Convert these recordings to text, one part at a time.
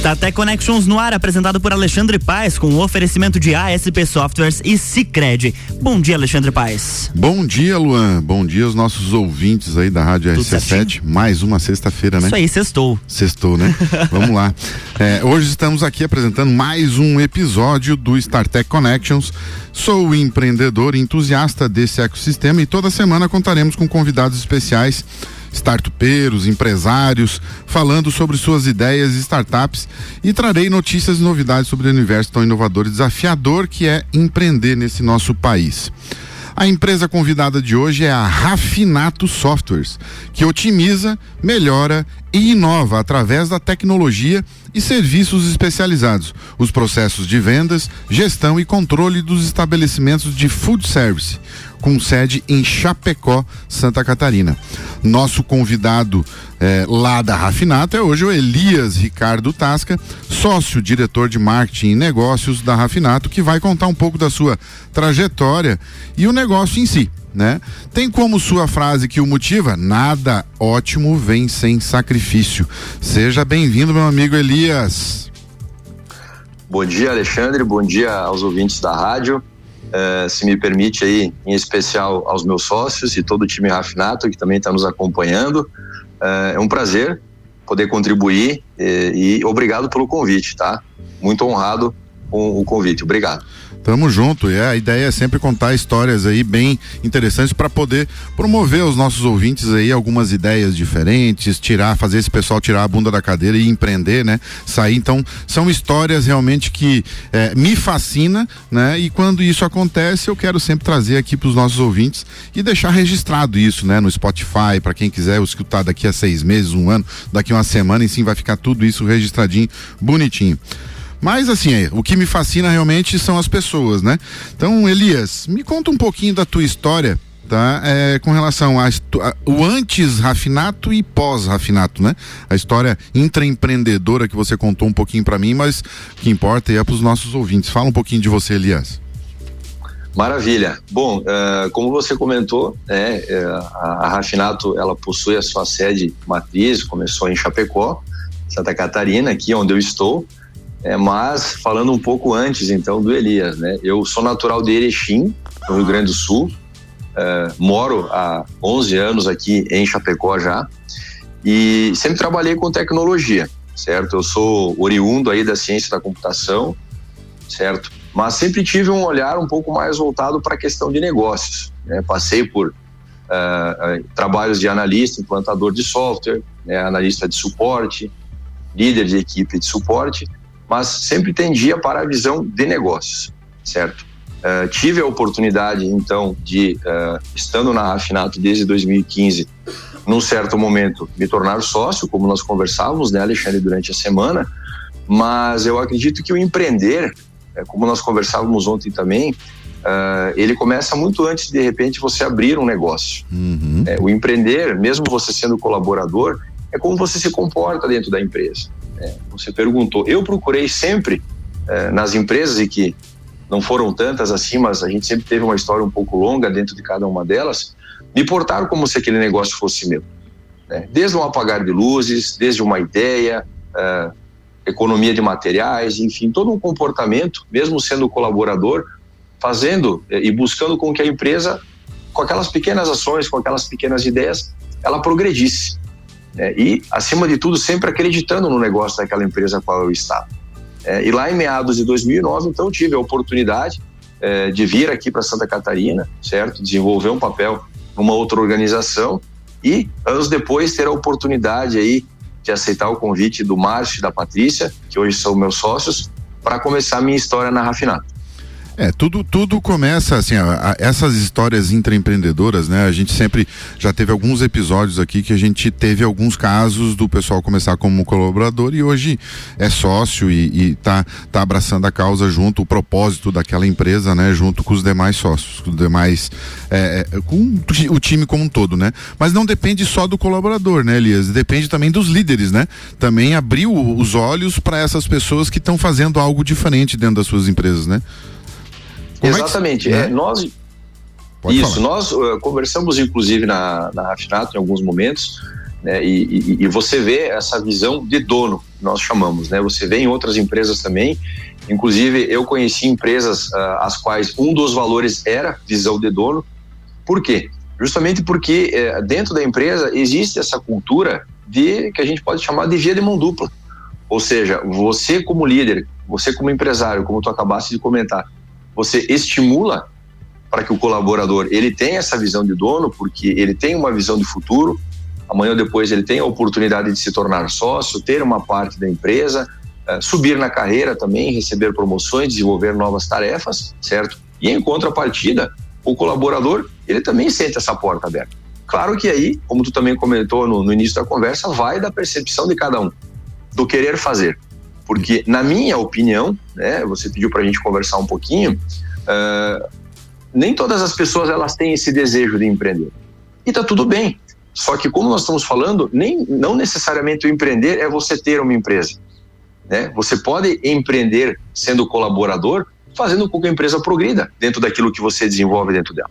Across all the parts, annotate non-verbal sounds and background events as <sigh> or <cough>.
StarTech Connections no ar, apresentado por Alexandre Paes, com o oferecimento de ASP Softwares e Cicred. Bom dia, Alexandre Paes. Bom dia, Luan. Bom dia aos nossos ouvintes aí da Rádio Tudo RC7. Certinho? Mais uma sexta-feira, né? Isso aí, sextou. Sextou, né? <laughs> Vamos lá. É, hoje estamos aqui apresentando mais um episódio do StarTech Connections. Sou empreendedor entusiasta desse ecossistema e toda semana contaremos com convidados especiais startupeiros, empresários, falando sobre suas ideias e startups e trarei notícias e novidades sobre o universo tão inovador e desafiador que é empreender nesse nosso país. A empresa convidada de hoje é a Rafinato Softwares, que otimiza, melhora e inova através da tecnologia e serviços especializados, os processos de vendas, gestão e controle dos estabelecimentos de food service, com sede em Chapecó, Santa Catarina. Nosso convidado é, lá da Rafinato é hoje o Elias Ricardo Tasca, sócio diretor de marketing e negócios da Rafinato, que vai contar um pouco da sua trajetória e o negócio em si. Né? Tem como sua frase que o motiva? Nada ótimo vem sem sacrifício. Seja bem-vindo, meu amigo Elias. Bom dia, Alexandre. Bom dia aos ouvintes da rádio. Uh, se me permite aí, em especial aos meus sócios e todo o time Rafinato que também está nos acompanhando. Uh, é um prazer poder contribuir e, e obrigado pelo convite, tá? Muito honrado com o convite. Obrigado. Tamo junto. E a ideia é sempre contar histórias aí bem interessantes para poder promover os nossos ouvintes aí algumas ideias diferentes, tirar, fazer esse pessoal tirar a bunda da cadeira e empreender, né? Sair. Então, são histórias realmente que é, me fascina, né? E quando isso acontece, eu quero sempre trazer aqui para os nossos ouvintes e deixar registrado isso, né? No Spotify, para quem quiser escutar daqui a seis meses, um ano, daqui a uma semana, e sim vai ficar tudo isso registradinho, bonitinho. Mas assim, é, o que me fascina realmente são as pessoas, né? Então, Elias, me conta um pouquinho da tua história, tá? É, com relação a, a, o antes rafinato e pós rafinato, né? A história intraempreendedora que você contou um pouquinho para mim, mas que importa é para os nossos ouvintes. Fala um pouquinho de você, Elias. Maravilha. Bom, uh, como você comentou, né, uh, a, a Rafinato ela possui a sua sede matriz, começou em Chapecó, Santa Catarina, aqui onde eu estou. É, mas falando um pouco antes então do Elias, né? Eu sou natural de Erechim, no Rio Grande do Sul. É, moro há 11 anos aqui em Chapecó já e sempre trabalhei com tecnologia, certo? Eu sou oriundo aí da ciência da computação, certo? Mas sempre tive um olhar um pouco mais voltado para a questão de negócios. Né? Passei por uh, trabalhos de analista, implantador de software, né? analista de suporte, líder de equipe de suporte mas sempre tendia para a visão de negócios, certo? Uh, tive a oportunidade, então, de, uh, estando na Rafinato desde 2015, num certo momento, me tornar sócio, como nós conversávamos, né, Alexandre, durante a semana, mas eu acredito que o empreender, é, como nós conversávamos ontem também, uh, ele começa muito antes de, de repente, você abrir um negócio. Uhum. É, o empreender, mesmo você sendo colaborador, é como você se comporta dentro da empresa. É, você perguntou. Eu procurei sempre é, nas empresas e que não foram tantas assim, mas a gente sempre teve uma história um pouco longa dentro de cada uma delas, me portaram como se aquele negócio fosse meu. Né? Desde um apagar de luzes, desde uma ideia, é, economia de materiais, enfim, todo um comportamento, mesmo sendo colaborador, fazendo é, e buscando com que a empresa, com aquelas pequenas ações, com aquelas pequenas ideias, ela progredisse. É, e, acima de tudo, sempre acreditando no negócio daquela empresa qual eu estava. É, e lá em meados de 2009, então, tive a oportunidade é, de vir aqui para Santa Catarina, certo? Desenvolver um papel numa outra organização e, anos depois, ter a oportunidade aí de aceitar o convite do Márcio e da Patrícia, que hoje são meus sócios, para começar a minha história na Rafinato. É, tudo, tudo começa assim, a, a, essas histórias intraempreendedoras, né? A gente sempre já teve alguns episódios aqui que a gente teve alguns casos do pessoal começar como colaborador e hoje é sócio e, e tá, tá abraçando a causa junto, o propósito daquela empresa, né? Junto com os demais sócios, com os demais, é, é com o time como um todo, né? Mas não depende só do colaborador, né, Elias? Depende também dos líderes, né? Também abriu os olhos para essas pessoas que estão fazendo algo diferente dentro das suas empresas, né? Como Exatamente. É que, né? é, nós, Pode isso, falar. nós uh, conversamos inclusive na, na Rafinato em alguns momentos Né? E, e, e, você vê essa visão de dono, nós chamamos, né? Você vê em outras empresas também. Inclusive, eu conheci empresas uh, as quais um dos valores era visão de dono. Por quê? Justamente porque uh, dentro da empresa existe essa cultura de que a gente pode chamar de via de mão dupla. Ou seja, você como líder, você como empresário, como tu acabaste de comentar, você estimula para que o colaborador ele tenha essa visão de dono, porque ele tem uma visão de futuro, amanhã ou depois ele tem a oportunidade de se tornar sócio, ter uma parte da empresa, uh, subir na carreira também, receber promoções, desenvolver novas tarefas, certo? E em contrapartida, o colaborador, ele também sente essa porta aberta. Claro que aí, como tu também comentou no, no início da conversa, vai da percepção de cada um, do querer fazer. Porque, na minha opinião, né, você pediu para a gente conversar um pouquinho, uh, nem todas as pessoas elas têm esse desejo de empreender. E tá tudo bem. Só que como nós estamos falando, nem não necessariamente o empreender é você ter uma empresa, né? Você pode empreender sendo colaborador, fazendo com que a empresa progrida dentro daquilo que você desenvolve dentro dela.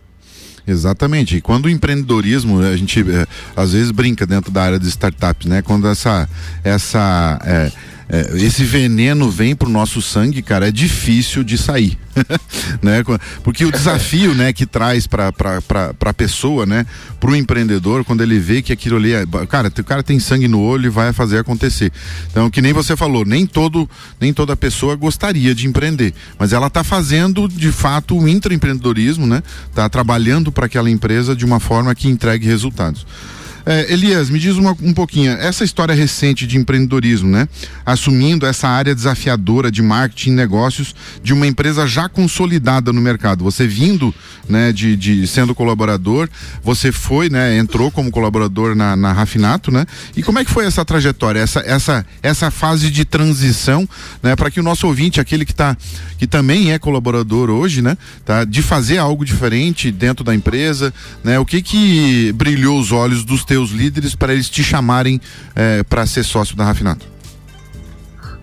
Exatamente. E quando o empreendedorismo, a gente é, às vezes brinca dentro da área de startups, né? Quando essa essa é, é, esse veneno vem pro nosso sangue, cara, é difícil de sair, <laughs> né? Porque o desafio, né, que traz para para pessoa, né, pro empreendedor, quando ele vê que aquilo ali é, cara, o cara tem sangue no olho e vai fazer acontecer. Então, que nem você falou, nem todo nem toda pessoa gostaria de empreender, mas ela tá fazendo de fato o intraempreendedorismo, né? Tá trabalhando para aquela empresa de uma forma que entregue resultados. É, Elias, me diz uma, um pouquinho, essa história recente de empreendedorismo, né? Assumindo essa área desafiadora de marketing e negócios de uma empresa já consolidada no mercado. Você vindo, né, de, de sendo colaborador, você foi, né, entrou como colaborador na, na Rafinato, né? E como é que foi essa trajetória, essa, essa, essa fase de transição, né, para que o nosso ouvinte, aquele que tá, que também é colaborador hoje, né, tá, de fazer algo diferente dentro da empresa, né? O que que brilhou os olhos dos teus líderes para eles te chamarem é, para ser sócio da Rafinato?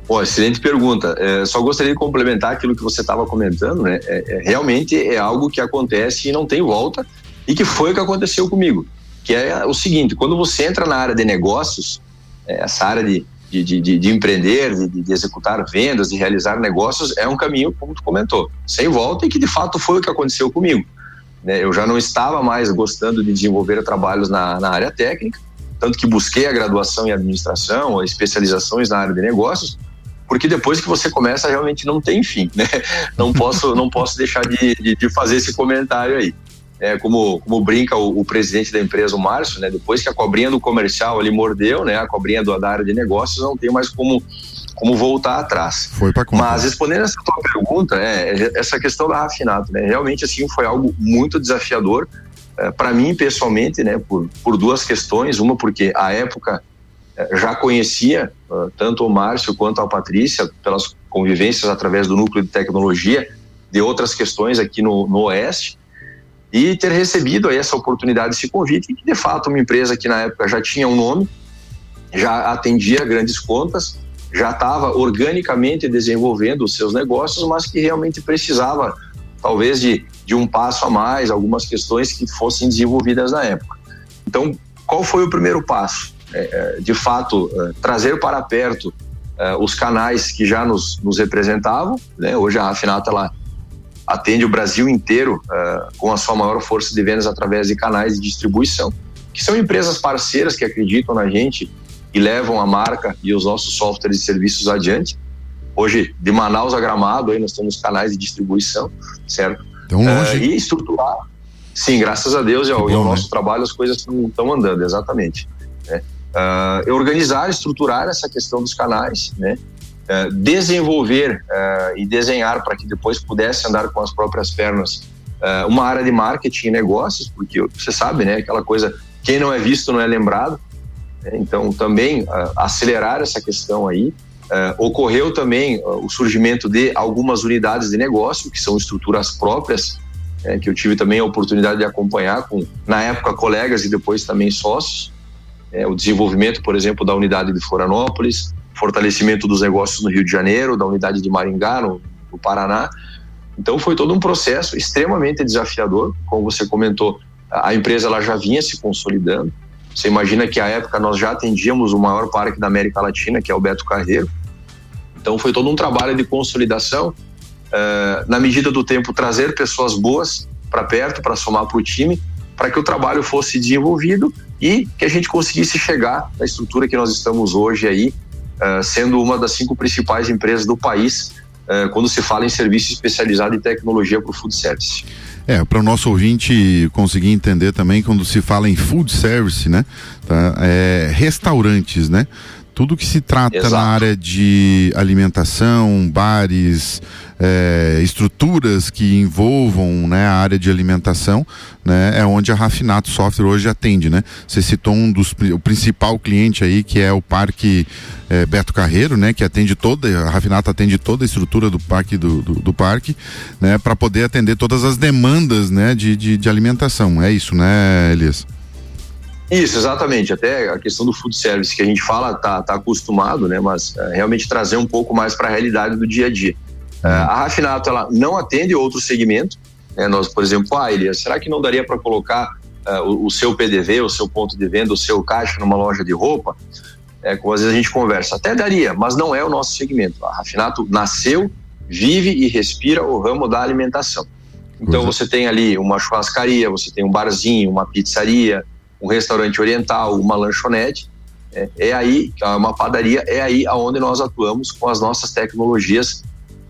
Pô, excelente pergunta. É, só gostaria de complementar aquilo que você estava comentando, né? É, é, realmente é algo que acontece e não tem volta e que foi o que aconteceu comigo. Que é o seguinte: quando você entra na área de negócios, é, essa área de, de, de, de empreender, de, de, executar vendas, de realizar negócios, é um caminho, como tu comentou, sem volta e que de fato foi o que aconteceu comigo. Né? Eu já não estava mais gostando de desenvolver trabalhos na, na área técnica, tanto que busquei a graduação em administração, especializações na área de negócios, porque depois que você começa realmente não tem fim, né? Não posso, não posso deixar de, de, de fazer esse comentário aí. É, como, como brinca o, o, presidente da empresa, o Márcio, né? Depois que a cobrinha do comercial ali mordeu, né? A cobrinha do, da área de negócios não tem mais como como voltar atrás. Foi para. Mas respondendo essa tua pergunta, é, essa questão da Rafinato, né? Realmente assim foi algo muito desafiador é, para mim pessoalmente, né? Por, por duas questões, uma porque a época é, já conhecia uh, tanto o Márcio quanto a Patrícia pelas convivências através do núcleo de tecnologia de outras questões aqui no, no Oeste e ter recebido aí essa oportunidade, esse convite, que de fato uma empresa que na época já tinha um nome, já atendia grandes contas já estava organicamente desenvolvendo os seus negócios, mas que realmente precisava, talvez, de, de um passo a mais, algumas questões que fossem desenvolvidas na época. Então, qual foi o primeiro passo? É, é de fato, é, trazer para perto é, os canais que já nos, nos representavam. Né? Hoje a Rafinata ela atende o Brasil inteiro é, com a sua maior força de vendas através de canais de distribuição, que são empresas parceiras que acreditam na gente e levam a marca e os nossos softwares e serviços adiante. Hoje, de Manaus a Gramado, aí nós temos canais de distribuição, certo? Então, longe. Uh, e estruturar. Sim, graças a Deus e ao, bom, e ao né? nosso trabalho as coisas estão andando, exatamente. Né? Uh, organizar, estruturar essa questão dos canais, né? Uh, desenvolver e desenhar para que depois pudesse andar com as próprias pernas uma área de marketing e negócios, porque você sabe, né? Aquela coisa, quem não é visto não é lembrado. Né? Então, também uh, acelerar essa questão aí. Uh, ocorreu também uh, o surgimento de algumas unidades de negócio, que são estruturas próprias, né, que eu tive também a oportunidade de acompanhar com, na época, colegas e depois também sócios. É, o desenvolvimento, por exemplo, da unidade de Florianópolis, fortalecimento dos negócios no Rio de Janeiro, da unidade de Maringá, no, no Paraná. Então, foi todo um processo extremamente desafiador, como você comentou, a empresa ela já vinha se consolidando, Você imagina que à época nós já atendíamos o maior parque da América Latina, que é o Beto Carreiro. Então foi todo um trabalho de consolidação, uh, na medida do tempo trazer pessoas boas para perto, para somar para o time, para que o trabalho fosse desenvolvido e que a gente conseguisse chegar na estrutura que nós estamos hoje aí, sendo uma das cinco principais empresas do país uh, quando se fala em serviço especializado em tecnologia para o food service. É, para o nosso ouvinte conseguir entender também, quando se fala em food service, né? Tá, é, restaurantes, né? Tudo que se trata Exato. na área de alimentação, bares, é, estruturas que envolvam né, a área de alimentação, né, é onde a Rafinato Software hoje atende, né? Você citou um dos o principal cliente aí que é o Parque é, Beto Carreiro, né? Que atende toda a Rafinato atende toda a estrutura do parque do, do, do parque, né? Para poder atender todas as demandas, né? De, de, de alimentação, é isso, né, Elias? Isso, exatamente. Até a questão do food service que a gente fala tá, tá acostumado, né? Mas é, realmente trazer um pouco mais para a realidade do dia a dia. É, a Rafinato ela não atende outro segmento. Né? Nós, por exemplo, ah, Elias, será que não daria para colocar uh, o, o, seu PDV, o seu ponto de venda, o seu caixa numa loja de roupa? É, como às vezes a gente conversa, até daria, mas não é o nosso segmento. A Rafinato nasceu, vive e respira o ramo da alimentação. Então você tem ali uma churrascaria, você tem um barzinho, uma pizzaria, um restaurante oriental, uma lanchonete, é, é aí, uma padaria, é aí aonde nós atuamos com as nossas tecnologias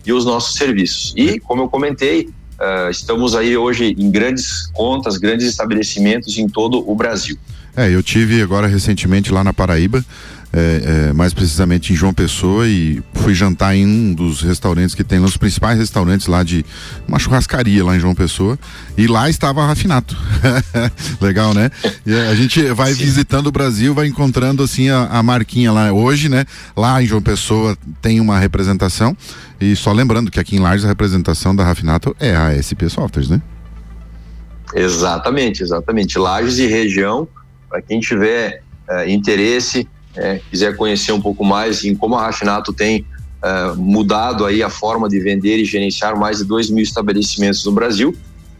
e os nossos serviços. E, como eu comentei, uh, estamos aí hoje em grandes contas, grandes estabelecimentos em todo o Brasil. É, eu tive agora recentemente lá na Paraíba, é, é, mais precisamente em João Pessoa e fui jantar em um dos restaurantes que tem, um dos principais restaurantes lá de uma churrascaria lá em João Pessoa e lá estava a Rafinato. <laughs> Legal, né? E a gente vai Sim. visitando o Brasil, vai encontrando assim a, a, marquinha lá hoje, né? Lá em João Pessoa tem uma representação e só lembrando que aqui em Lages a representação da Rafinato é a SP Softwares, né? Exatamente, exatamente. Lages e região, para quem tiver uh, interesse, é, quiser conhecer um pouco mais em como a Rafinato tem é, mudado aí a forma de vender e gerenciar mais de 2 mil estabelecimentos no Brasil,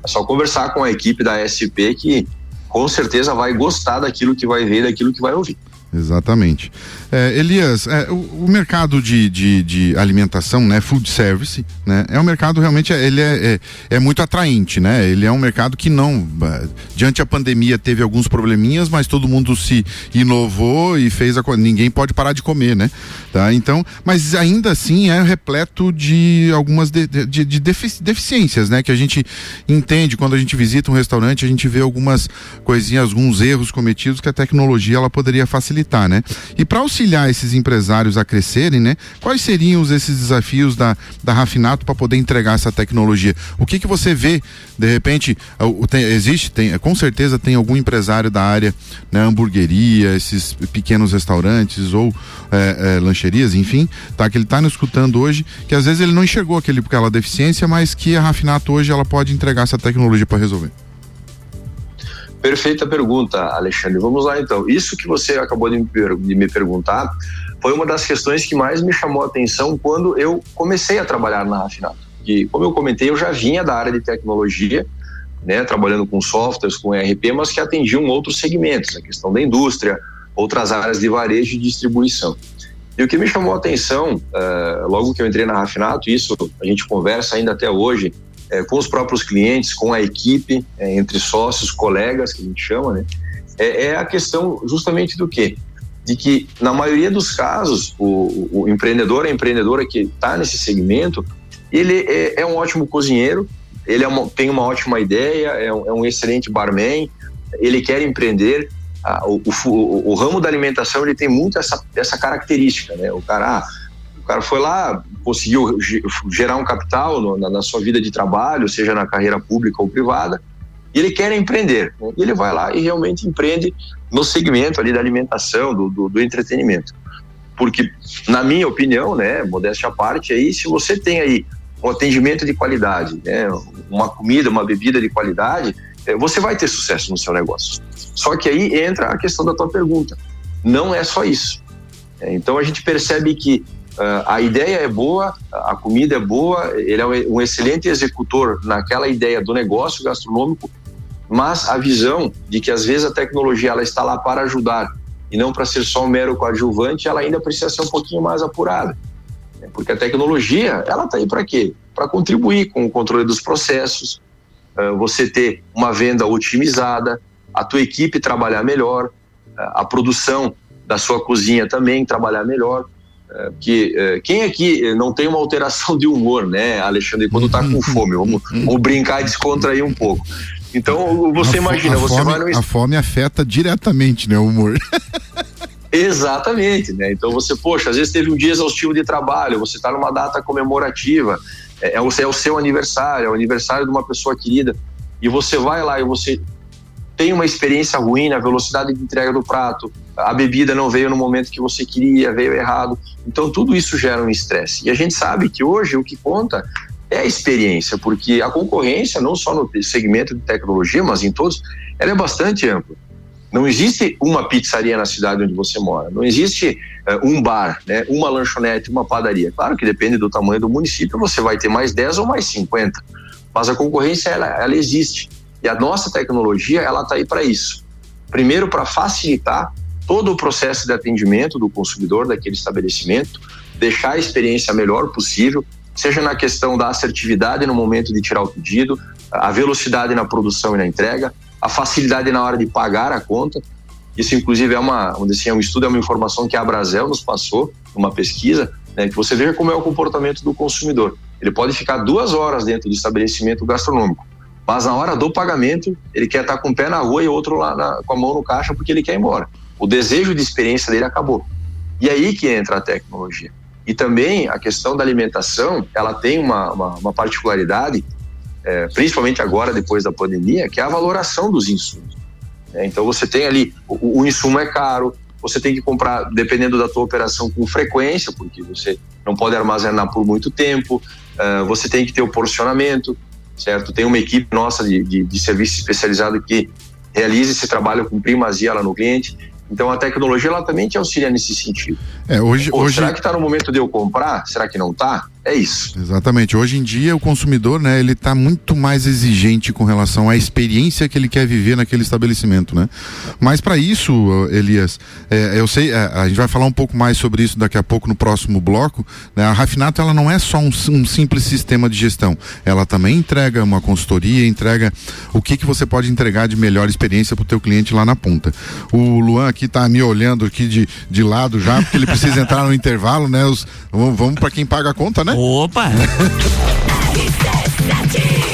é só conversar com a equipe da SP que com certeza vai gostar daquilo que vai ver, daquilo que vai ouvir. Exatamente. É, Elias, é, o, o, mercado de, de, de, alimentação, né, food service, né, é um mercado realmente, ele é, é, é, muito atraente, né? Ele é um mercado que não, diante a pandemia teve alguns probleminhas, mas todo mundo se inovou e fez a ninguém pode parar de comer, né? Tá? Então, mas ainda assim é repleto de algumas de, de, de deficiências, né? Que a gente entende quando a gente visita um restaurante, a gente vê algumas coisinhas, alguns erros cometidos que a tecnologia ela poderia facilitar, né? E para auxiliar esses empresários a crescerem, né? Quais seriam esses desafios da, da Rafinato para poder entregar essa tecnologia? O que que você vê, de repente, tem, existe, tem, com certeza tem algum empresário da área, né? Hamburgueria, esses pequenos restaurantes ou é, é, lancherias, enfim, tá? Que ele está nos escutando hoje, que às vezes ele não enxergou aquele, aquela deficiência, mas que a Rafinato hoje ela pode entregar essa tecnologia para resolver. Perfeita pergunta, Alexandre. Vamos lá então. Isso que você acabou de me, perguntar foi uma das questões que mais me chamou a atenção quando eu comecei a trabalhar na Rafinato. E como eu comentei, eu já vinha da área de tecnologia, né, trabalhando com softwares, com ERP, mas que atendiam outros segmentos, a questão da indústria, outras áreas de varejo e distribuição. E o que me chamou a atenção, uh, logo que eu entrei na Rafinato, isso a gente conversa ainda até hoje, é, com os próprios clientes, com a equipe, é, entre sócios, colegas, que a gente chama, né? É, é a questão justamente do quê? De que, na maioria dos casos, o, o empreendedor, a empreendedora que está nesse segmento, ele é, é, um ótimo cozinheiro, ele é uma, tem uma ótima ideia, é um, um, excelente barman, ele quer empreender. o, o, o, ramo da alimentação ele tem muito essa, essa característica, né? O cara, ah, cara foi lá, conseguiu gerar um capital no, na, na, sua vida de trabalho, seja na carreira pública ou privada, e ele quer empreender. Né? E ele vai lá e realmente empreende no segmento ali da alimentação, do, do, do entretenimento. Porque, na minha opinião, né, modéstia à parte, aí, se você tem aí um atendimento de qualidade, né, uma comida, uma bebida de qualidade, é, você vai ter sucesso no seu negócio. Só que aí entra a questão da tua pergunta. Não é só isso. É, então a gente percebe que a ideia é boa, a comida é boa, ele é um excelente executor naquela ideia do negócio gastronômico, mas a visão de que às vezes a tecnologia ela está lá para ajudar e não para ser só um mero coadjuvante, ela ainda precisa ser um pouquinho mais apurada. Né? Porque a tecnologia, ela está aí para quê? Para contribuir com o controle dos processos, uh, você ter uma venda otimizada, a tua equipe trabalhar melhor, uh, a produção da sua cozinha também trabalhar melhor. Que quem aqui não tem uma alteração de humor, né, Alexandre, quando está com fome? Vamos, vamos brincar e descontrair um pouco. Então, você a imagina, você fome, vai no... A fome afeta diretamente, né, o humor. <laughs> Exatamente, né? Então você, poxa, às vezes teve um dia exaustivo de trabalho, você está numa data comemorativa, é, é, o, é o seu aniversário, é o aniversário de uma pessoa querida, e você vai lá e você tem uma experiência ruim na velocidade de entrega do prato, a bebida não veio no momento que você queria, veio errado. Então tudo isso gera um estresse. E a gente sabe que hoje o que conta é a experiência, porque a concorrência, não só no segmento de tecnologia, mas em todos, ela é bastante ampla. Não existe uma pizzaria na cidade onde você mora, não existe uh, um bar, né, uma lanchonete, uma padaria. Claro que depende do tamanho do município, você vai ter mais 10 ou mais 50, mas a concorrência ela, ela existe. E a nossa tecnologia, ela está aí para isso. Primeiro, para facilitar todo o processo de atendimento do consumidor daquele estabelecimento, deixar a experiência melhor possível, seja na questão da assertividade no momento de tirar o pedido, a velocidade na produção e na entrega, a facilidade na hora de pagar a conta. Isso, inclusive, é uma, assim, é um estudo, é uma informação que a Brasel nos passou, uma pesquisa, né, que você veja como é o comportamento do consumidor. Ele pode ficar duas horas dentro do estabelecimento gastronômico, mas na hora do pagamento, ele quer estar com o pé na rua e outro lá na, com a mão no caixa porque ele quer ir embora. O desejo de experiência dele acabou. E aí que entra a tecnologia. E também a questão da alimentação, ela tem uma, uma, uma particularidade, é, principalmente agora, depois da pandemia, que é a valoração dos insumos. É, então você tem ali, o, o, insumo é caro, você tem que comprar, dependendo da tua operação, com frequência, porque você não pode armazenar por muito tempo, uh, você tem que ter o porcionamento, certo? Tem uma equipe nossa de, de, de serviço especializado que realiza esse trabalho com primazia lá no cliente. Então a tecnologia ela também te auxilia nesse sentido. É, hoje, Pô, hoje... Será que está no momento de eu comprar? Será que não está? É isso. Exatamente. Hoje em dia o consumidor, né, ele está muito mais exigente com relação à experiência que ele quer viver naquele estabelecimento, né? Mas para isso, Elias, é, eu sei, é, a gente vai falar um pouco mais sobre isso daqui a pouco no próximo bloco. Né? A Rafinato ela não é só um, um, simples sistema de gestão. Ela também entrega uma consultoria, entrega o que que você pode entregar de melhor experiência para o teu cliente lá na ponta. O Luan aqui está me olhando aqui de, de lado já, porque ele precisa entrar no intervalo, né? Os, vamos vamos para quem paga a conta, né? Opa!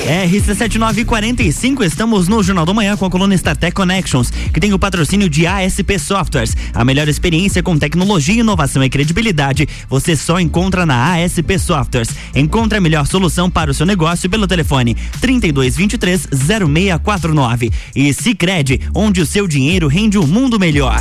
RC7945, estamos no Jornal do Manhã com a coluna StarTech Connections, que tem o patrocínio de ASP Softwares. A melhor experiência com tecnologia, inovação e credibilidade você só encontra na ASP Softwares. Encontre a melhor solução para o seu negócio pelo telefone 3223 0649. E Sicredi, onde o seu dinheiro rende um mundo melhor.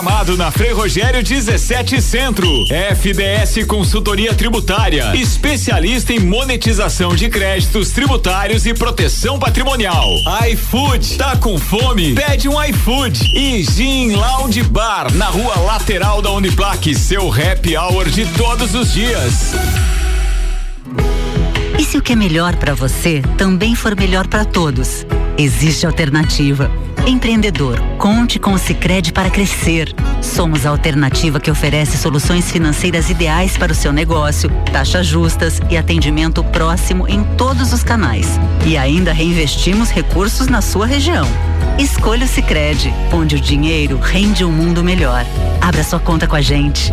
Gramado, na Frei Rogério 17 Centro. FDS Consultoria Tributária, especialista em monetização de créditos tributários e proteção patrimonial. iFood, tá com fome? Pede um iFood. E Gin Lounge Bar, na rua lateral da Uniplaque, seu happy hour de todos os dias. E se o que é melhor para você também for melhor para todos? Existe alternativa Empreendedor, conte com o Sicredi para crescer. Somos a alternativa que oferece soluções financeiras ideais para o seu negócio, taxas justas e atendimento próximo em todos os canais. E ainda reinvestimos recursos na sua região. Escolha o Sicredi, onde o dinheiro rende um mundo melhor. Abra sua conta com a gente.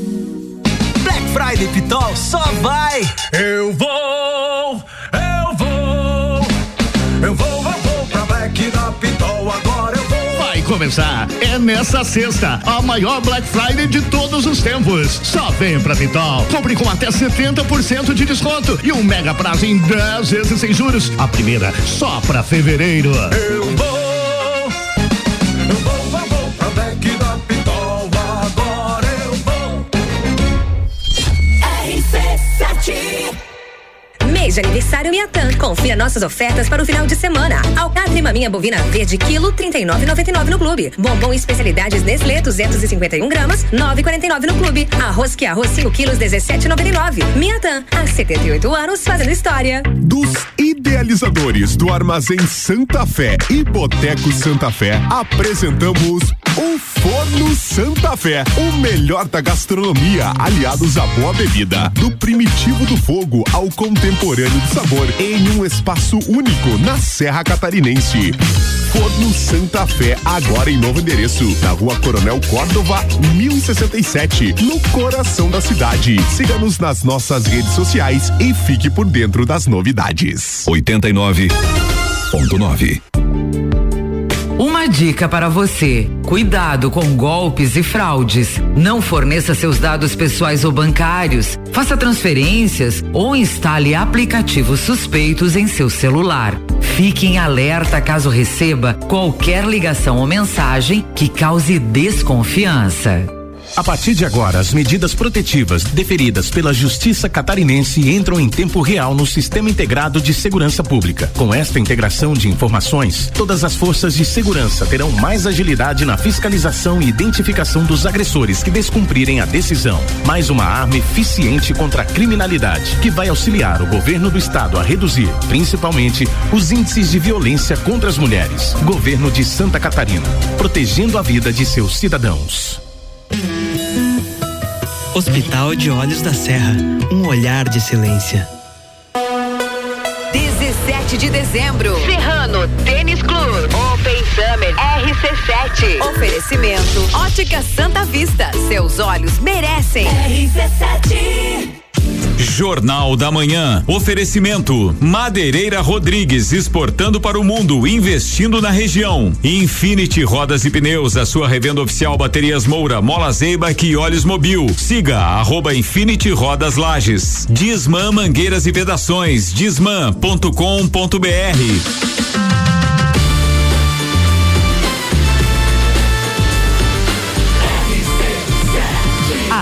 Black Friday Pitol só vai. Eu vou, eu vou, eu vou, eu vou pra Black da Pitol agora eu vou. Vai começar, é nessa sexta, a maior Black Friday de todos os tempos. Só vem pra Pitol. Compre com até 70% de desconto e um mega prazo em 10 vezes sem juros. A primeira só pra fevereiro. Eu vou. Mês de aniversário Miatan. Confira nossas ofertas para o final de semana. Alcatra maminha bovina verde quilo 39,99 no clube. Bombom especialidades Nestlé 251 gramas 9,49 no clube. Arroz que arroz 5 quilos 17,99. Miatan. Há 78 anos fazendo história. Dos idealizadores do Armazém Santa Fé e Boteco Santa Fé, apresentamos o Forno Santa Fé, o melhor da gastronomia, aliados à boa bebida, do primitivo do fogo ao contemporâneo do sabor, em um espaço único na Serra Catarinense. Forno Santa Fé, agora em novo endereço, na rua Coronel Córdova, 1067, no coração da cidade. Siga-nos nas nossas redes sociais e fique por dentro das novidades. 89.9 Uma dica para você: cuidado com golpes e fraudes. Não forneça seus dados pessoais ou bancários, faça transferências ou instale aplicativos suspeitos em seu celular. Fique em alerta caso receba qualquer ligação ou mensagem que cause desconfiança. A partir de agora, as medidas protetivas deferidas pela Justiça Catarinense entram em tempo real no Sistema Integrado de Segurança Pública. Com esta integração de informações, todas as forças de segurança terão mais agilidade na fiscalização e identificação dos agressores que descumprirem a decisão. Mais uma arma eficiente contra a criminalidade, que vai auxiliar o governo do estado a reduzir, principalmente, os índices de violência contra as mulheres. Governo de Santa Catarina, protegendo a vida de seus cidadãos. Hospital de Olhos da Serra, um olhar de silêncio. 17 de dezembro, Serrano Tênis Club, Open Summer RC7. Oferecimento Ótica Santa Vista, seus olhos merecem. RC7. Jornal da Manhã. Oferecimento: Madeireira Rodrigues exportando para o mundo, investindo na região. Infinity Rodas e Pneus, a sua revenda oficial Baterias Moura, Mola Zeiba e Olhos Mobil. Siga arroba Infinity Rodas Lages. Disman Mangueiras e Vedações. Disman.com.br.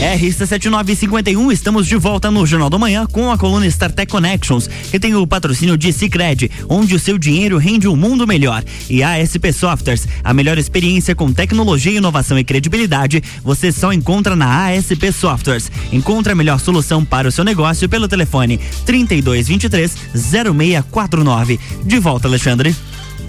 RC7951, estamos de volta no Jornal da Manhã com a coluna StarTech Connections, que tem o patrocínio de Cicred, onde o seu dinheiro rende um mundo melhor. E ASP Softwares, a melhor experiência com tecnologia, inovação e credibilidade, você só encontra na ASP Softwares. Encontre a melhor solução para o seu negócio pelo telefone 3223 0649. De volta, Alexandre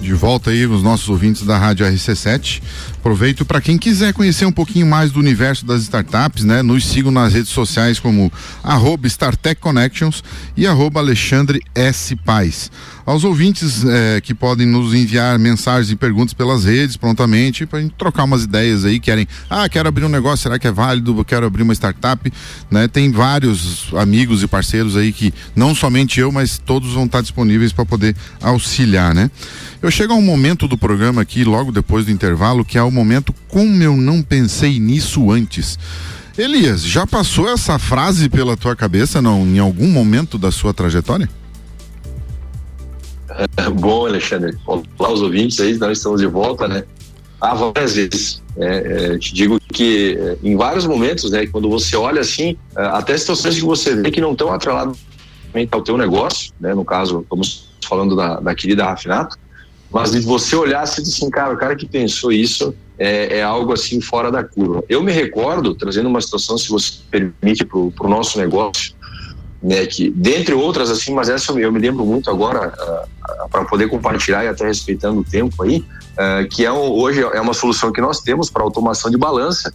de volta aí os nossos ouvintes da Rádio RC7. Aproveito para quem quiser conhecer um pouquinho mais do universo das startups, né? Nos sigam nas redes sociais como arroba StarTech Connections e arroba Alexandre S. Paz. Aos ouvintes eh, que podem nos enviar mensagens e perguntas pelas redes prontamente para a gente trocar umas ideias aí, querem, ah, quero abrir um negócio, será que é válido? Quero abrir uma startup, né? Tem vários amigos e parceiros aí que não somente eu, mas todos vão estar disponíveis para poder auxiliar, né? Eu chego a um momento do programa aqui, logo depois do intervalo, que é o momento como eu não pensei nisso antes. Elias, já passou essa frase pela tua cabeça não, em algum momento da sua trajetória? <laughs> Bom, Alexandre, olá os ouvintes aí, nós estamos de volta, né? Há várias vezes. É, é, te digo que é, em vários momentos, né, quando você olha assim, é, até situações que você vê que não estão atreladas ao teu negócio, né, no caso, estamos falando da, da querida Rafinato, mas de você olhar assim, assim, cara, o cara que pensou isso é, é, algo assim fora da curva. Eu me recordo, trazendo uma situação, se você permite, para o nosso negócio, né, que dentre outras assim, mas essa eu me lembro muito agora uh, uh, para poder compartilhar e até respeitando o tempo aí, uh, que é um, hoje é uma solução que nós temos para automação de balança,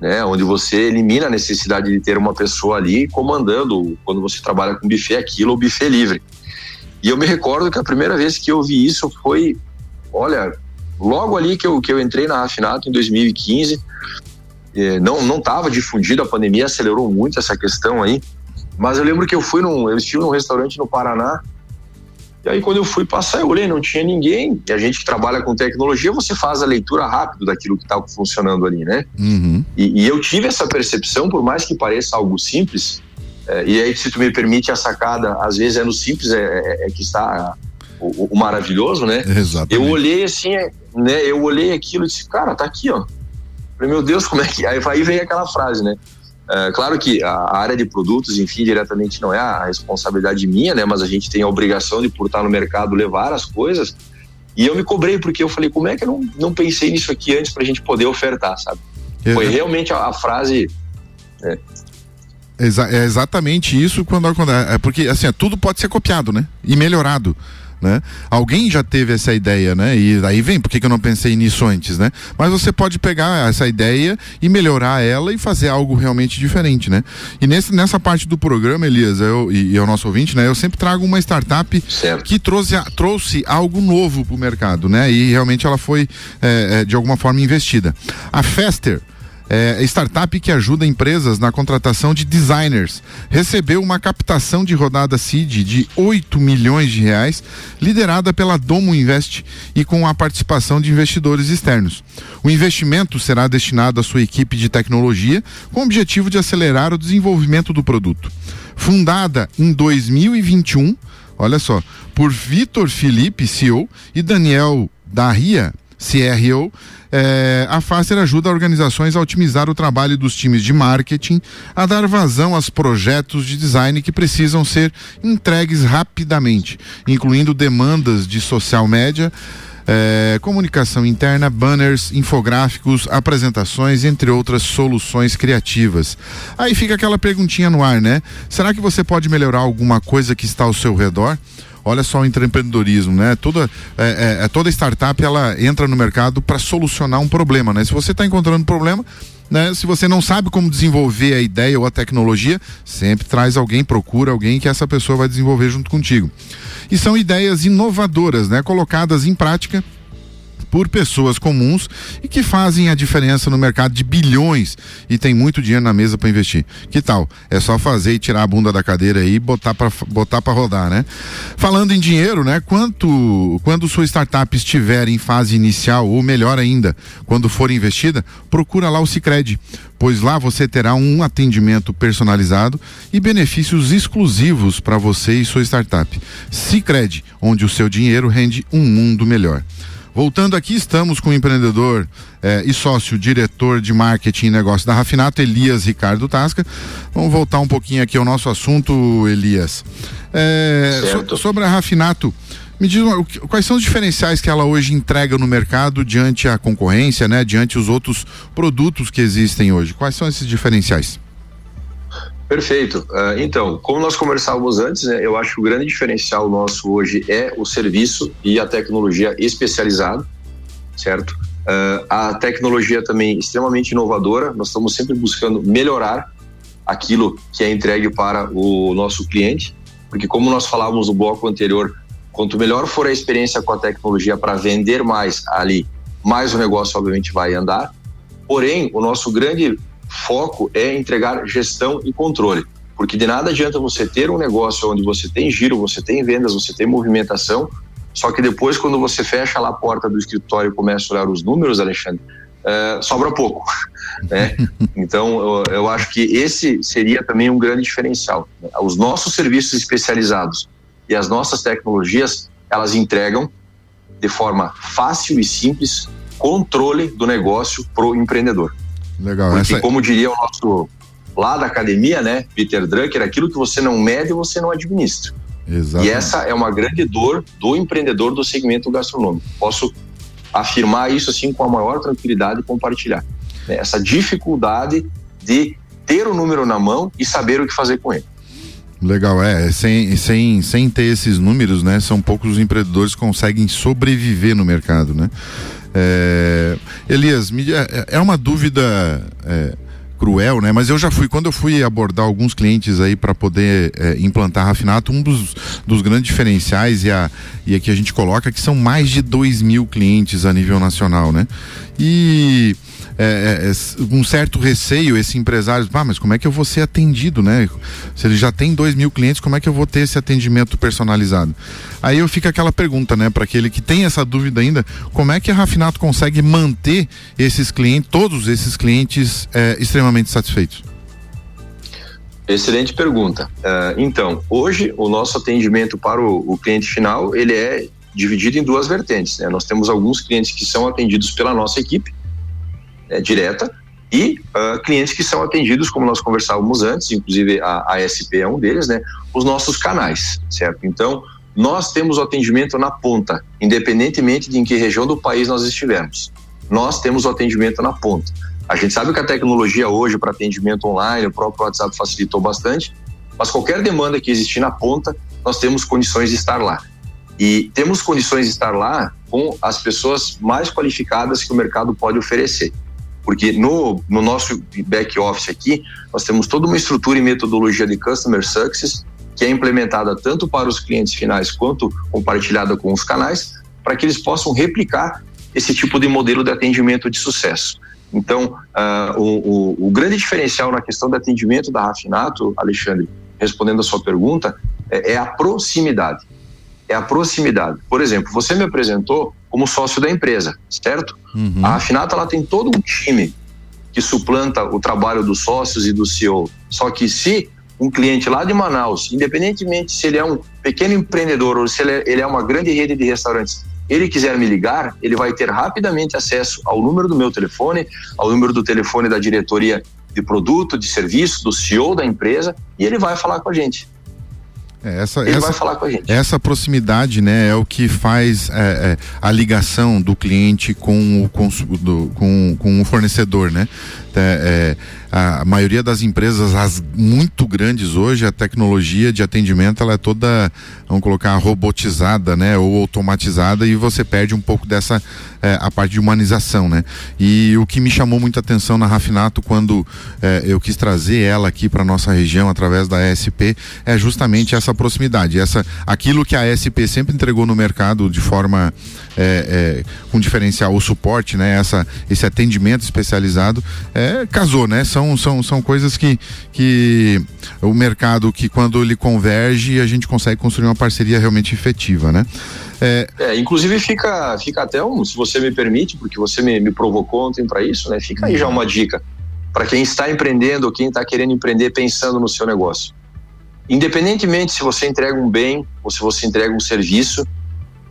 né, onde você elimina a necessidade de ter uma pessoa ali comandando quando você trabalha com buffet aquilo ou buffet livre. E eu me recordo que a primeira vez que eu vi isso foi, olha, logo ali que eu, que eu entrei na Afinato em 2015, eh, não não estava difundido a pandemia acelerou muito essa questão aí mas eu lembro que eu fui num. Eu estive num restaurante no Paraná. E aí, quando eu fui passar, eu olhei, não tinha ninguém. E a gente que trabalha com tecnologia, você faz a leitura rápido daquilo que está funcionando ali, né? Uhum. E, e, eu tive essa percepção, por mais que pareça algo simples. É, e aí, se tu me permite, a sacada, às vezes é no simples é, é, é que está o, o, maravilhoso, né? Exatamente. Eu olhei assim, né? Eu olhei aquilo e disse, cara, tá aqui, ó. Falei, meu Deus, como é que. Aí, aí vem aquela frase, né? É, claro que a área de produtos, enfim, diretamente não é a responsabilidade minha, né? Mas a gente tem a obrigação de, por estar no mercado, levar as coisas. E eu me cobrei porque eu falei, como é que eu não, não pensei nisso aqui antes para a gente poder ofertar, sabe? É. Foi realmente a, a frase. É. Exa é exatamente isso quando, quando é, porque assim tudo pode ser copiado, né? E melhorado né? Alguém já teve essa ideia, né? E aí vem, por que, que eu não pensei nisso antes, né? Mas você pode pegar essa ideia e melhorar ela e fazer algo realmente diferente, né? E nesse, nessa parte do programa, Elias, eu, e, e o nosso ouvinte, né? Eu sempre trago uma startup certo. que trouxe, trouxe algo novo para o mercado, né? E realmente ela foi, é, é, de alguma forma, investida. A Fester, é, startup que ajuda empresas na contratação de designers. Recebeu uma captação de rodada seed de 8 milhões de reais, liderada pela Domo Invest e com a participação de investidores externos. O investimento será destinado à sua equipe de tecnologia, com o objetivo de acelerar o desenvolvimento do produto. Fundada em 2021, olha só, por Vitor Felipe, CEO, e Daniel Darria, CRO, é, a Facer ajuda organizações a otimizar o trabalho dos times de marketing, a dar vazão aos projetos de design que precisam ser entregues rapidamente, incluindo demandas de social media, é, comunicação interna, banners, infográficos, apresentações, entre outras soluções criativas. Aí fica aquela perguntinha no ar, né? Será que você pode melhorar alguma coisa que está ao seu redor? Olha só o empreendedorismo, né? Toda, é, é, é toda startup ela entra no mercado para solucionar um problema, né? Se você está encontrando problema, né? Se você não sabe como desenvolver a ideia ou a tecnologia, sempre traz alguém, procura alguém que essa pessoa vai desenvolver junto contigo. E são ideias inovadoras, né? Colocadas em prática por pessoas comuns e que fazem a diferença no mercado de bilhões e tem muito dinheiro na mesa para investir. Que tal? É só fazer e tirar a bunda da cadeira e botar para botar para rodar, né? Falando em dinheiro, né? Quanto quando sua startup estiver em fase inicial ou melhor ainda, quando for investida, procura lá o Sicredi, pois lá você terá um atendimento personalizado e benefícios exclusivos para você e sua startup. Sicredi, onde o seu dinheiro rende um mundo melhor. Voltando aqui, estamos com o empreendedor eh, e sócio diretor de marketing e negócio da Rafinato, Elias Ricardo Tasca. Vamos voltar um pouquinho aqui ao nosso assunto, Elias. Eh, so, sobre a Rafinato, me diz uma, quais são os diferenciais que ela hoje entrega no mercado diante a concorrência, né? Diante os outros produtos que existem hoje. Quais são esses diferenciais? Perfeito. Uh, então, como nós conversávamos antes, né, eu acho que o grande diferencial nosso hoje é o serviço e a tecnologia especializada, certo? Uh, a tecnologia também extremamente inovadora, nós estamos sempre buscando melhorar aquilo que é entregue para o nosso cliente, porque como nós falávamos no bloco anterior, quanto melhor for a experiência com a tecnologia para vender mais ali, mais o negócio obviamente vai andar. Porém, o nosso grande foco é entregar gestão e controle. Porque de nada adianta você ter um negócio onde você tem giro, você tem vendas, você tem movimentação, só que depois, quando você fecha lá a porta do escritório e começa a olhar os números, Alexandre, é, sobra pouco. <laughs> Né? Então, eu, eu, acho que esse seria também um grande diferencial. Os nossos serviços especializados e as nossas tecnologias, elas entregam de forma fácil e simples controle do negócio para o empreendedor. Legal. Porque, essa... como diria o nosso lá da academia, né, Peter Drucker, aquilo que você não mede, você não administra. Exatamente. E essa é uma grande dor do empreendedor do segmento gastronômico. Posso afirmar isso assim com a maior tranquilidade e compartilhar. Né? Essa dificuldade de ter o número na mão e saber o que fazer com ele. Legal, é, sem, sem, sem ter esses números, né, são poucos os empreendedores que conseguem sobreviver no mercado, né. É, Elias, é, é uma dúvida é, cruel, né? Mas eu já fui, quando eu fui abordar alguns clientes aí para poder é, implantar rafinato, um dos, dos grandes diferenciais e, a, e aqui a gente coloca que são mais de 2 mil clientes a nível nacional, né? E é, é, é, um certo receio esse empresário, ah, mas como é que eu vou ser atendido, né? Se ele já tem dois mil clientes, como é que eu vou ter esse atendimento personalizado? Aí eu fico aquela pergunta, né, para aquele que tem essa dúvida ainda, como é que a Rafinato consegue manter esses clientes, todos esses clientes é, extremamente satisfeitos? Excelente pergunta. Uh, então, hoje o nosso atendimento para o, o, cliente final ele é dividido em duas vertentes. Né? Nós temos alguns clientes que são atendidos pela nossa equipe é, direta e uh, clientes que são atendidos, como nós conversávamos antes, inclusive a, a SP é um deles, né? Os nossos canais, certo? Então, nós temos o atendimento na ponta, independentemente de em que região do país nós estivermos. Nós temos o atendimento na ponta. A gente sabe que a tecnologia hoje para atendimento online, o próprio WhatsApp facilitou bastante, mas qualquer demanda que existir na ponta, nós temos condições de estar lá. E temos condições de estar lá com as pessoas mais qualificadas que o mercado pode oferecer porque no, no nosso back office aqui, nós temos toda uma estrutura e metodologia de customer success que é implementada tanto para os clientes finais quanto compartilhada com os canais, para que eles possam replicar esse tipo de modelo de atendimento de sucesso. Então, uh, o, o, o, grande diferencial na questão de atendimento da Rafinato, Alexandre, respondendo a sua pergunta, é, é a proximidade. É a proximidade. Por exemplo, você me apresentou como sócio da empresa, certo? Uhum. A Afinata ela tem todo um time que suplanta o trabalho dos sócios e do CEO. Só que se um cliente lá de Manaus, independentemente se ele é um pequeno empreendedor ou se ele é, ele é uma grande rede de restaurantes, ele quiser me ligar, ele vai ter rapidamente acesso ao número do meu telefone, ao número do telefone da diretoria de produto, de serviço, do CEO da empresa, e ele vai falar com a gente. É, essa, Ele essa, vai falar com a gente. Essa proximidade, né, é o que faz é, é, a ligação do cliente com o, com, do, com, com o fornecedor, né? É, é a maioria das empresas, as muito grandes hoje, a tecnologia de atendimento ela é toda, vamos colocar, robotizada, né? Ou automatizada e você perde um pouco dessa é, a parte de humanização, né? E o que me chamou muita atenção na Rafinato quando é, eu quis trazer ela aqui para nossa região através da ESP é justamente essa proximidade, essa aquilo que a ESP sempre entregou no mercado de forma é, com diferencial o suporte, né? Essa, esse atendimento especializado casou, né? São, são, são coisas que, que o mercado que quando ele converge a gente consegue construir uma parceria realmente efetiva, né? É, é, inclusive fica, fica até um, se você me permite, porque você me, me provocou ontem para isso, né? Fica aí já uma dica para quem está empreendendo ou quem está querendo empreender pensando no seu negócio. Independentemente se você entrega um bem ou se você entrega um serviço,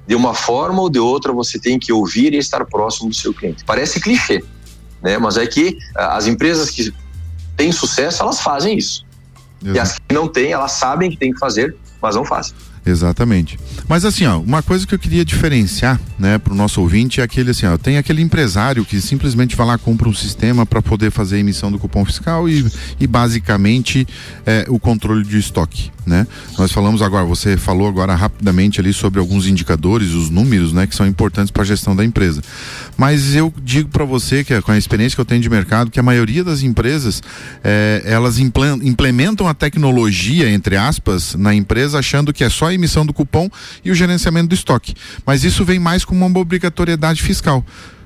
de uma forma ou de outra você tem que ouvir e estar próximo do seu cliente. Parece clichê, né? Mas é que ah, as empresas que têm sucesso, elas fazem isso. Exato. E as que não têm, elas sabem que tem que fazer, mas não fazem. Exatamente. Mas assim, ó, uma coisa que eu queria diferenciar, né, para o nosso ouvinte é aquele assim, ó, tem aquele empresário que simplesmente vai lá compra um sistema para poder fazer a emissão do cupom fiscal e, e basicamente é, o controle de estoque, né? Nós falamos agora, você falou agora rapidamente ali sobre alguns indicadores, os números, né, que são importantes para a gestão da empresa. Mas eu digo para você que com a experiência que eu tenho de mercado, que a maioria das empresas é, elas implementam a tecnologia entre aspas na empresa achando que é só emissão do cupom e o gerenciamento do estoque. Mas isso vem mais como uma obrigatoriedade fiscal.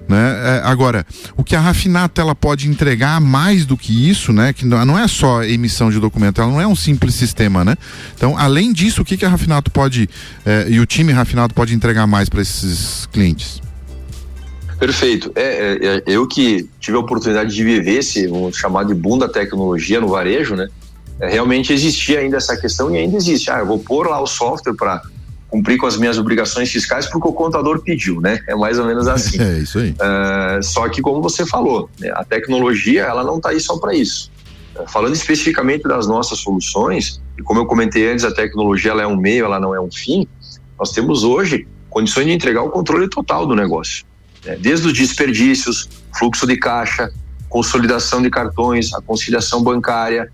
Né? É, agora, o que a Rafinato ela pode entregar mais do que isso, né? Que não, é só emissão de documento, ela não é um simples sistema, né? Então, além disso, o que, que a Rafinato pode é, e o time Rafinato pode entregar mais para esses clientes? Perfeito. É, é, é, eu que tive a oportunidade de viver esse chamado de boom da tecnologia no varejo, né? É, realmente existia ainda essa questão e ainda existe. Ah, eu vou pôr lá o software para cumprir com as minhas obrigações fiscais porque o contador pediu, né? É mais ou menos assim. <laughs> É isso aí. Uh, só que como você falou, né, a tecnologia ela não está aí só para isso. Uh, falando especificamente das nossas soluções e como eu comentei antes, a tecnologia ela é um meio, ela não é um fim. Nós temos hoje condições de entregar o controle total do negócio, né? desde os desperdícios, fluxo de caixa, consolidação de cartões, a conciliação bancária,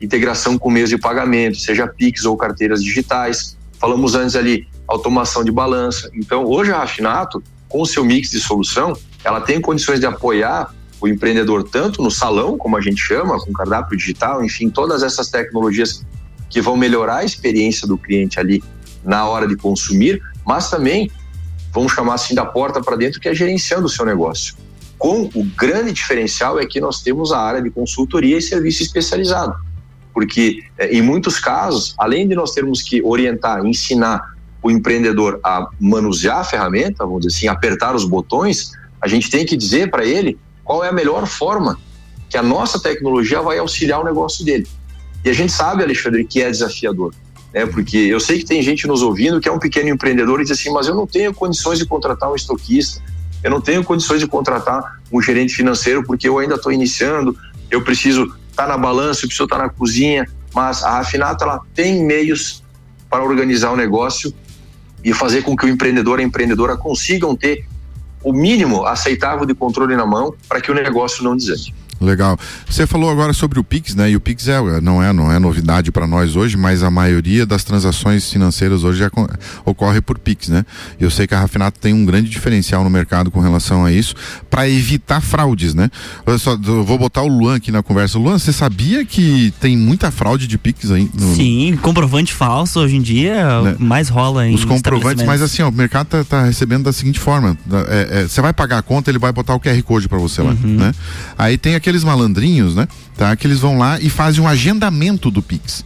integração com meios de pagamento, seja Pix ou carteiras digitais. Falamos antes ali automação de balança. Então, hoje a Rafinato, com o seu mix de solução, ela tem condições de apoiar o empreendedor tanto no salão, como a gente chama, com cardápio digital, enfim, todas essas tecnologias que vão melhorar a experiência do cliente ali na hora de consumir, mas também vamos chamar assim da porta para dentro que é gerenciando o seu negócio. Com o grande diferencial é que nós temos a área de consultoria e serviço especializado porque eh, em muitos casos, além de nós termos que orientar, ensinar o empreendedor a manusear a ferramenta, vamos dizer assim, apertar os botões, a gente tem que dizer para ele qual é a melhor forma que a nossa tecnologia vai auxiliar o negócio dele. E a gente sabe, Alexandre, que é desafiador, né? Porque eu sei que tem gente nos ouvindo que é um pequeno empreendedor e diz assim, mas eu não tenho condições de contratar um estoquista, eu não tenho condições de contratar um gerente financeiro porque eu ainda estou iniciando, eu preciso está na balança, o pessoa está na cozinha, mas a Rafinato ela tem meios para organizar o negócio e fazer com que o empreendedor e a empreendedora consigam ter o mínimo aceitável de controle na mão para que o negócio não desande. Legal. Você falou agora sobre o Pix, né? E o Pix é, não é, não é novidade para nós hoje, mas a maioria das transações financeiras hoje já ocorre por Pix, né? Eu sei que a Rafinato tem um grande diferencial no mercado com relação a isso, para evitar fraudes, né? Eu, só, eu vou botar o Luan aqui na conversa. Luan, você sabia que tem muita fraude de Pix aí? No... Sim, comprovante falso hoje em dia né? mais rola em Os comprovantes, mas assim, ó, o mercado tá, tá recebendo da seguinte forma: é, é, você vai pagar a conta, ele vai botar o QR Code para você lá, uhum. né? Aí tem aquele aqueles malandrinhos, né? Tá? Que eles vão lá e fazem um agendamento do Pix.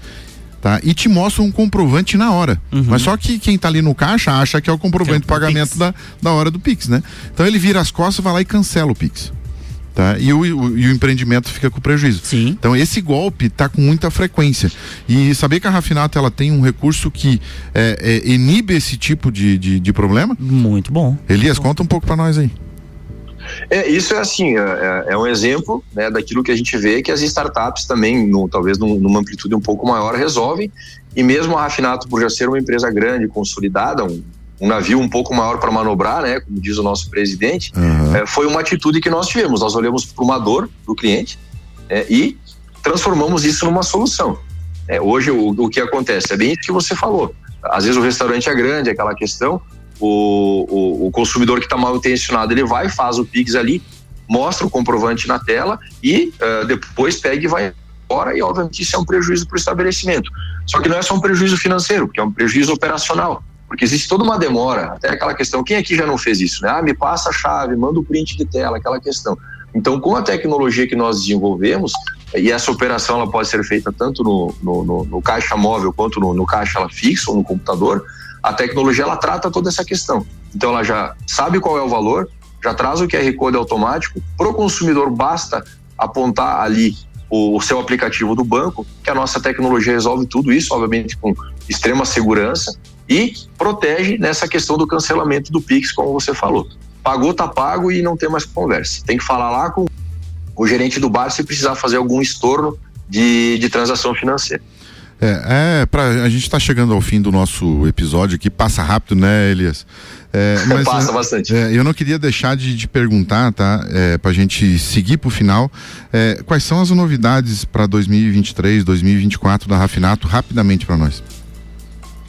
Tá? E te mostram um comprovante na hora. Uhum. Mas só que quem tá ali no caixa acha que é o comprovante de pagamento da, da hora do Pix, né? Então ele vira as costas, vai lá e cancela o Pix. Tá? E, o, o, e o empreendimento fica com prejuízo. Sim. Então esse golpe está com muita frequência. E saber que a Rafinato ela tem um recurso que é, é, inibe esse tipo de, de, de, problema? Muito bom. Elias, bom. conta um pouco para nós aí. É, isso é assim, é, é, é um exemplo né, daquilo que a gente vê que as startups também, no, talvez num, numa amplitude um pouco maior, resolvem. E mesmo a Rafinato, por já ser uma empresa grande, consolidada, um, um navio um pouco maior para manobrar, né, como diz o nosso presidente, uhum. é, foi uma atitude que nós tivemos. Nós olhamos para uma dor do cliente é, e transformamos isso numa solução. É, hoje, o, o que acontece? É bem isso que você falou. Às vezes o restaurante é grande, aquela questão, o, o, o consumidor que está mal intencionado, ele vai, faz o Pix ali, mostra o comprovante na tela e uh, depois pega e vai embora e obviamente isso é um prejuízo para o estabelecimento. Só que não é só um prejuízo financeiro, porque é um prejuízo operacional. Porque existe toda uma demora, até aquela questão, quem aqui já não fez isso, né? Ah, me passa a chave, manda o print de tela, aquela questão. Então, com a tecnologia que nós desenvolvemos, e essa operação ela pode ser feita tanto no, no, no, no caixa móvel quanto no, no caixa fixo ou no computador, a tecnologia ela trata toda essa questão. Então ela já sabe qual é o valor, já traz o QR Code automático, para o consumidor basta apontar ali o, seu aplicativo do banco, que a nossa tecnologia resolve tudo isso, obviamente com extrema segurança, e protege nessa questão do cancelamento do Pix, como você falou. Pagou, tá pago e não tem mais conversa. Tem que falar lá com o gerente do bar se precisar fazer algum estorno de, de transação financeira. É, é pra, a gente está chegando ao fim do nosso episódio que passa rápido, né, Elias? É, <laughs> mas, Passa bastante. É, eu não queria deixar de, de perguntar, tá? É, para a gente seguir para o final, é, quais são as novidades para 2023, 2024 da Rafinato, rapidamente para nós.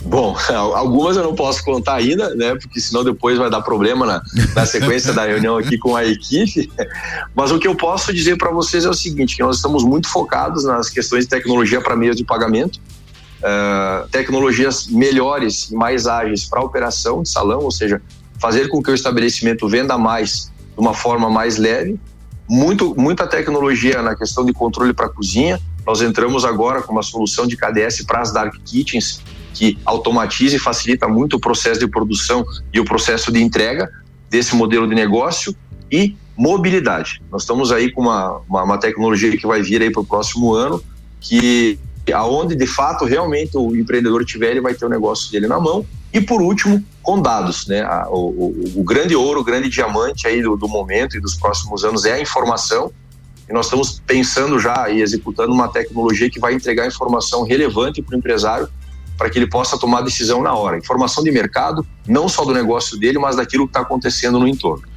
Bom, <laughs> algumas eu não posso contar ainda, né? Porque senão depois vai dar problema na, na sequência da reunião aqui com a equipe. <laughs> Mas o que eu posso dizer para vocês é o seguinte: que nós estamos muito focados nas questões de tecnologia para meios de pagamento, uh, tecnologias melhores e mais ágeis para operação de salão, ou seja, fazer com que o estabelecimento venda mais de uma forma mais leve. Muito, muita tecnologia na questão de controle para cozinha. Nós entramos agora com uma solução de KDS para as dark kitchens que automatiza e facilita muito o processo de produção e o processo de entrega desse modelo de negócio. e mobilidade. Nós estamos aí com uma, uma, uma tecnologia que vai vir aí para o próximo ano, que aonde de fato realmente o empreendedor tiver, ele vai ter o negócio dele na mão. E por último, com dados, né? O, o, o, grande ouro, o grande diamante aí do, do, momento e dos próximos anos é a informação. E nós estamos pensando já e executando uma tecnologia que vai entregar informação relevante para o empresário para que ele possa tomar decisão na hora. Informação de mercado, não só do negócio dele, mas daquilo que está acontecendo no entorno.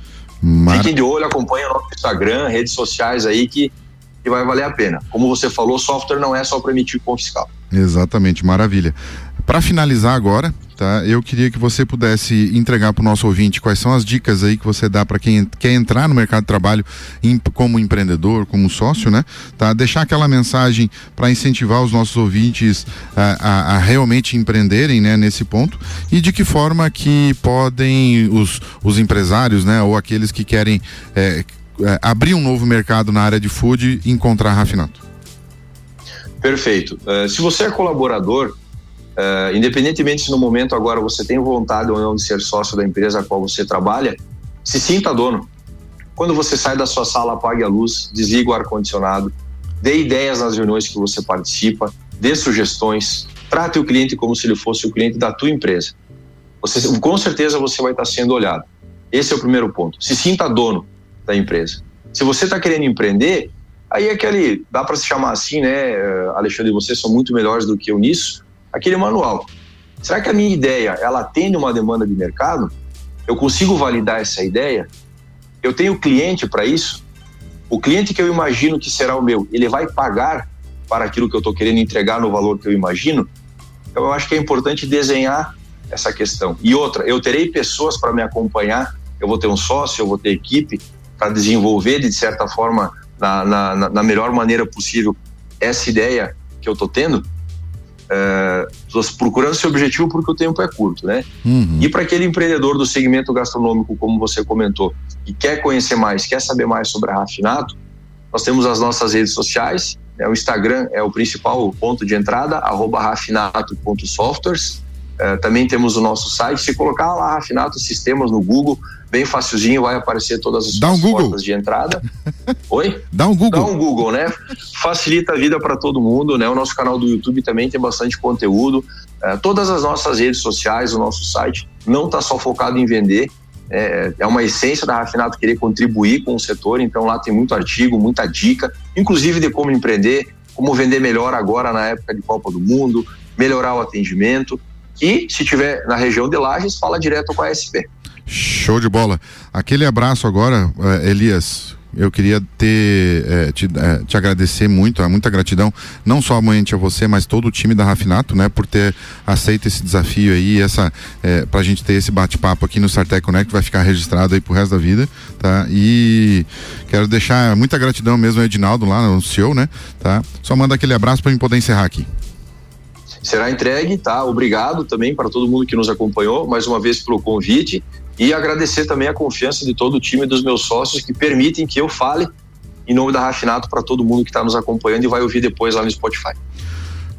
Mar... Fiquem de olho, acompanhem o nosso Instagram, redes sociais aí que, que vai valer a pena. Como você falou, software não é só para emitir cupom fiscal. Exatamente, maravilha. Para finalizar agora, tá? Eu queria que você pudesse entregar para o nosso ouvinte quais são as dicas aí que você dá para quem quer entrar no mercado de trabalho em, como empreendedor, como sócio, né? Tá? Deixar aquela mensagem para incentivar os nossos ouvintes a, a, a, realmente empreenderem, né? Nesse ponto e de que forma que podem os, os empresários, né? Ou aqueles que querem é, é, abrir um novo mercado na área de food encontrar Rafinato. Perfeito. Uh, se você é colaborador, Uh, independentemente se no momento agora você tem vontade ou não de ser sócio da empresa a qual você trabalha, se sinta dono. Quando você sai da sua sala, apague a luz, desliga o ar-condicionado, dê ideias nas reuniões que você participa, dê sugestões, trate o cliente como se ele fosse o cliente da tua empresa. Você, com certeza você vai estar sendo olhado. Esse é o primeiro ponto. Se sinta dono da empresa. Se você está querendo empreender, aí é aquele, dá para se chamar assim, né, Alexandre, vocês são muito melhores do que eu nisso, aquele manual. Será que a minha ideia ela atende uma demanda de mercado? Eu consigo validar essa ideia? Eu tenho cliente para isso? O cliente que eu imagino que será o meu, ele vai pagar para aquilo que eu estou querendo entregar no valor que eu imagino? Então eu acho que é importante desenhar essa questão. E outra, eu terei pessoas para me acompanhar, eu vou ter um sócio, eu vou ter equipe para desenvolver de certa forma na, na, na melhor maneira possível essa ideia que eu estou tendo é, procurando esse objetivo porque o tempo é curto, né? Uhum. E para aquele empreendedor do segmento gastronômico, como você comentou, que quer conhecer mais, quer saber mais sobre a Rafinato, nós temos as nossas redes sociais, né? o Instagram é o principal ponto de entrada, arroba rafinato.softwares, é, também temos o nosso site, se colocar lá Rafinato Sistemas no Google, bem facilzinho, vai aparecer todas as um portas de entrada. <laughs> Oi? Dá um Google. Dá um Google, né? Facilita a vida para todo mundo, né? O nosso canal do YouTube também tem bastante conteúdo. É, todas as nossas redes sociais, o nosso site não está só focado em vender. É, é uma essência da Rafinato querer contribuir com o setor, então lá tem muito artigo, muita dica, inclusive de como empreender, como vender melhor agora na época de Copa do Mundo, melhorar o atendimento. E se tiver na região de Lages, fala direto com a SP. Show de bola. Aquele abraço agora, uh, Elias. Eu queria ter eh, te, eh, te, agradecer muito, muita gratidão, não somente a você, mas todo o time da Rafinato, né, por ter aceito esse desafio aí, essa eh, pra gente ter esse bate-papo aqui no Sartec Connect, vai ficar registrado aí pro resto da vida, tá? E quero deixar muita gratidão mesmo ao Edinaldo lá no CEO, né? Tá? Só manda aquele abraço para mim poder encerrar aqui será entregue, tá? Obrigado também para todo mundo que nos acompanhou, mais uma vez pelo convite e agradecer também a confiança de todo o time dos meus sócios que permitem que eu fale em nome da Rafinato para todo mundo que está nos acompanhando e vai ouvir depois lá no Spotify.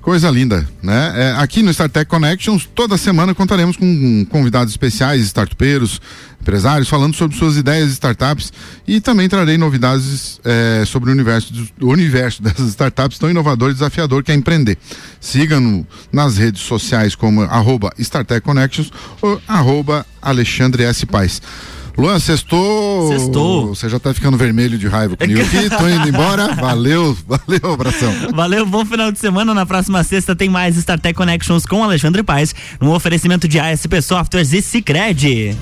Coisa linda, né? É, aqui no StarTech Connections, toda semana contaremos com convidados especiais, startupeiros, empresários, falando sobre suas ideias de startups e também trarei novidades é, sobre o universo, do, universo <laughs> dessas startups tão inovador e desafiador que é empreender. Siga-no nas redes sociais como arroba StarTech Connections ou arroba Alexandre S. Paz. Luan, sextou. Sextou. Você já tá ficando vermelho de raiva comigo aqui. Tô indo embora. <laughs> Valeu, valeu, abração. Valeu, bom final de semana. Na próxima sexta tem mais StarTech Connections com Alexandre Paes, um oferecimento de ASP Softwares e Cicred.